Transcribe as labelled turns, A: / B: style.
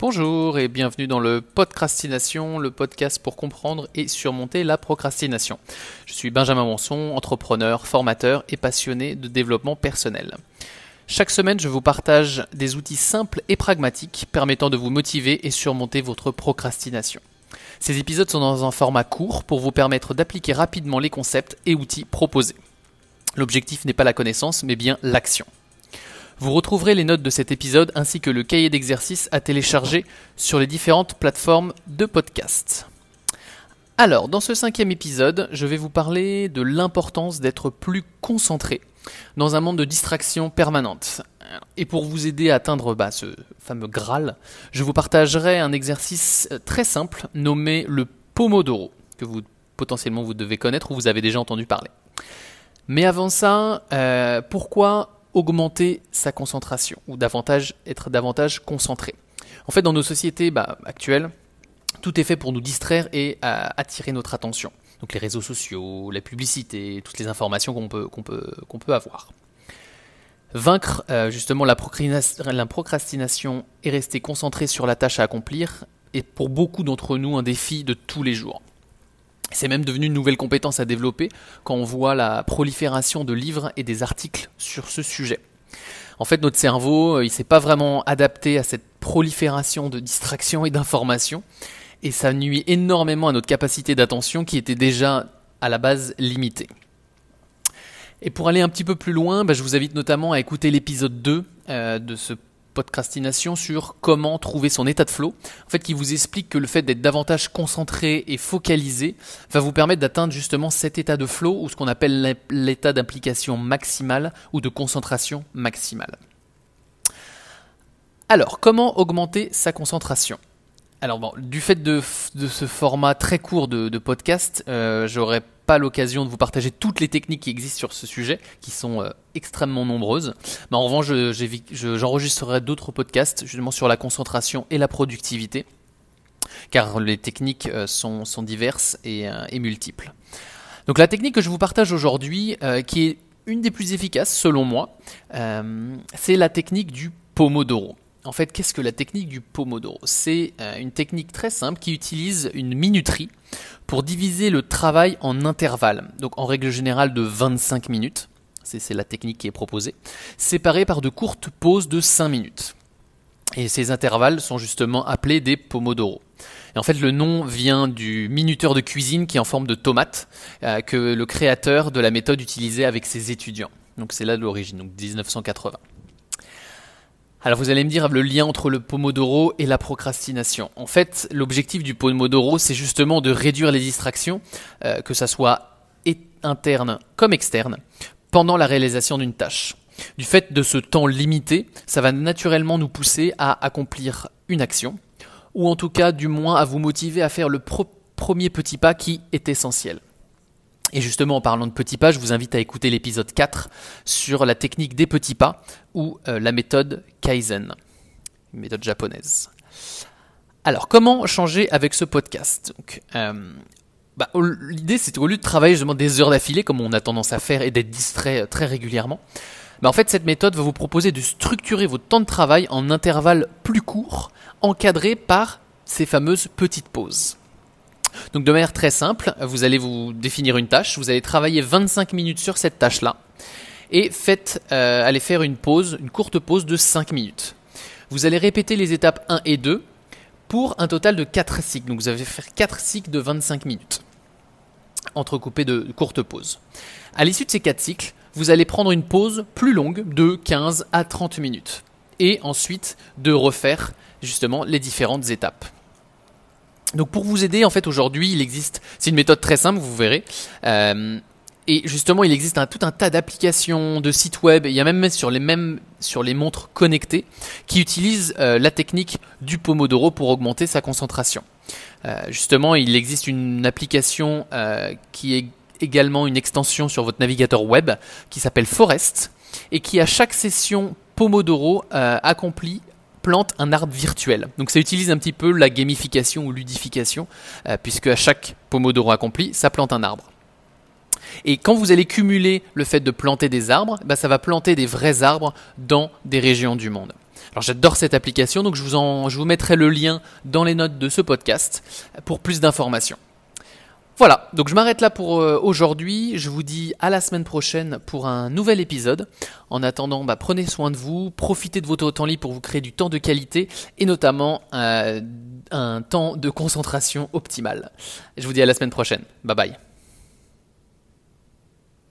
A: Bonjour et bienvenue dans le Podcrastination, le podcast pour comprendre et surmonter la procrastination. Je suis Benjamin Monson, entrepreneur, formateur et passionné de développement personnel. Chaque semaine, je vous partage des outils simples et pragmatiques permettant de vous motiver et surmonter votre procrastination. Ces épisodes sont dans un format court pour vous permettre d'appliquer rapidement les concepts et outils proposés. L'objectif n'est pas la connaissance, mais bien l'action. Vous retrouverez les notes de cet épisode ainsi que le cahier d'exercice à télécharger sur les différentes plateformes de podcast. Alors, dans ce cinquième épisode, je vais vous parler de l'importance d'être plus concentré dans un monde de distraction permanente. Et pour vous aider à atteindre bah, ce fameux Graal, je vous partagerai un exercice très simple nommé le Pomodoro, que vous potentiellement vous devez connaître ou vous avez déjà entendu parler. Mais avant ça, euh, pourquoi augmenter sa concentration ou davantage être davantage concentré. En fait, dans nos sociétés bah, actuelles, tout est fait pour nous distraire et euh, attirer notre attention. Donc les réseaux sociaux, la publicité, toutes les informations qu'on peut, peut, peut avoir. Vaincre euh, justement la procrastination et rester concentré sur la tâche à accomplir est pour beaucoup d'entre nous un défi de tous les jours. C'est même devenu une nouvelle compétence à développer quand on voit la prolifération de livres et des articles sur ce sujet. En fait, notre cerveau, euh, il s'est pas vraiment adapté à cette prolifération de distractions et d'informations, et ça nuit énormément à notre capacité d'attention qui était déjà à la base limitée. Et pour aller un petit peu plus loin, bah, je vous invite notamment à écouter l'épisode 2 euh, de ce sur comment trouver son état de flow. En fait, qui vous explique que le fait d'être davantage concentré et focalisé va vous permettre d'atteindre justement cet état de flow ou ce qu'on appelle l'état d'implication maximale ou de concentration maximale. Alors, comment augmenter sa concentration? Alors bon, du fait de, ce format très court de, podcast, euh, j'aurais l'occasion de vous partager toutes les techniques qui existent sur ce sujet, qui sont euh, extrêmement nombreuses. Mais en revanche, j'enregistrerai d'autres podcasts justement sur la concentration et la productivité, car les techniques euh, sont, diverses et, et, multiples. Donc la technique que je vous partage aujourd'hui, qui est une des plus efficaces selon moi, c'est la technique du Pomodoro. En fait, qu'est-ce que la technique du Pomodoro? C'est euh, une technique très simple qui utilise une minuterie pour diviser le travail en intervalles. Donc en règle générale de 25 minutes, c'est la technique qui est proposée, séparée par de courtes pauses de 5 minutes. Et ces intervalles sont justement appelés des Pomodoro. Et en fait, le nom vient du minuteur de cuisine qui est en forme de tomate euh, que le créateur de la méthode utilisait avec ses étudiants. Donc c'est là l'origine, donc 1980. Alors vous allez me dire le lien entre le Pomodoro et la procrastination. En fait, l'objectif du Pomodoro, c'est justement de réduire les distractions, euh, que ça soit interne comme externe, pendant la réalisation d'une tâche. Du fait de ce temps limité, ça va naturellement nous pousser à accomplir une action, ou en tout cas du moins à vous motiver à faire le premier petit pas qui est essentiel. Et justement, en parlant de petits pas, je vous invite à écouter l'épisode 4 sur la technique des petits pas ou euh, la méthode Kaizen, une méthode japonaise. Alors, comment changer avec ce podcast? Euh, bah, L'idée, c'est au lieu de travailler justement des heures d'affilée, comme on a tendance à faire, et d'être distrait euh, très régulièrement, bah, en fait, cette méthode va vous proposer de structurer votre temps de travail en intervalles plus courts, encadrés par ces fameuses petites pauses. Donc de manière très simple, vous allez vous définir une tâche, vous allez travailler 25 minutes sur cette tâche-là, et faites, euh, allez faire une pause, une courte pause de 5 minutes. Vous allez répéter les étapes 1 et 2 pour un total de 4 cycles. Donc vous allez faire 4 cycles de 25 minutes, entrecoupés de courtes pauses. À l'issue de ces 4 cycles, vous allez prendre une pause plus longue de 15 à 30 minutes. Et ensuite de refaire justement les différentes étapes. Donc pour vous aider, en fait, aujourd'hui, il existe, c'est une méthode très simple, vous verrez. Euh, et justement, il existe tout un tas d'applications, de sites web, il y a même sur les mêmes sur les montres connectées qui utilisent euh, la technique du Pomodoro pour augmenter sa concentration. Euh, justement, il existe une application qui est également une extension sur votre navigateur web qui s'appelle Forest et qui à chaque session Pomodoro accomplit plante un arbre virtuel. Donc ça utilise un petit peu la gamification ou ludification, euh, puisque à chaque Pomodoro accompli, ça plante un arbre. Et quand vous allez cumuler le fait de planter des arbres, bah, ça va planter des vrais arbres dans des régions du monde. Alors j'adore cette application, donc je vous, en, je vous mettrai le lien dans les notes de ce podcast pour plus d'informations. Voilà, donc je m'arrête là pour euh, aujourd'hui. Je vous dis à la semaine prochaine pour un nouvel épisode. En attendant, bah, prenez soin de vous, profitez de votre temps libre pour vous créer du temps de qualité et notamment euh, un temps de concentration optimal. Je vous dis à la semaine prochaine. Bye bye.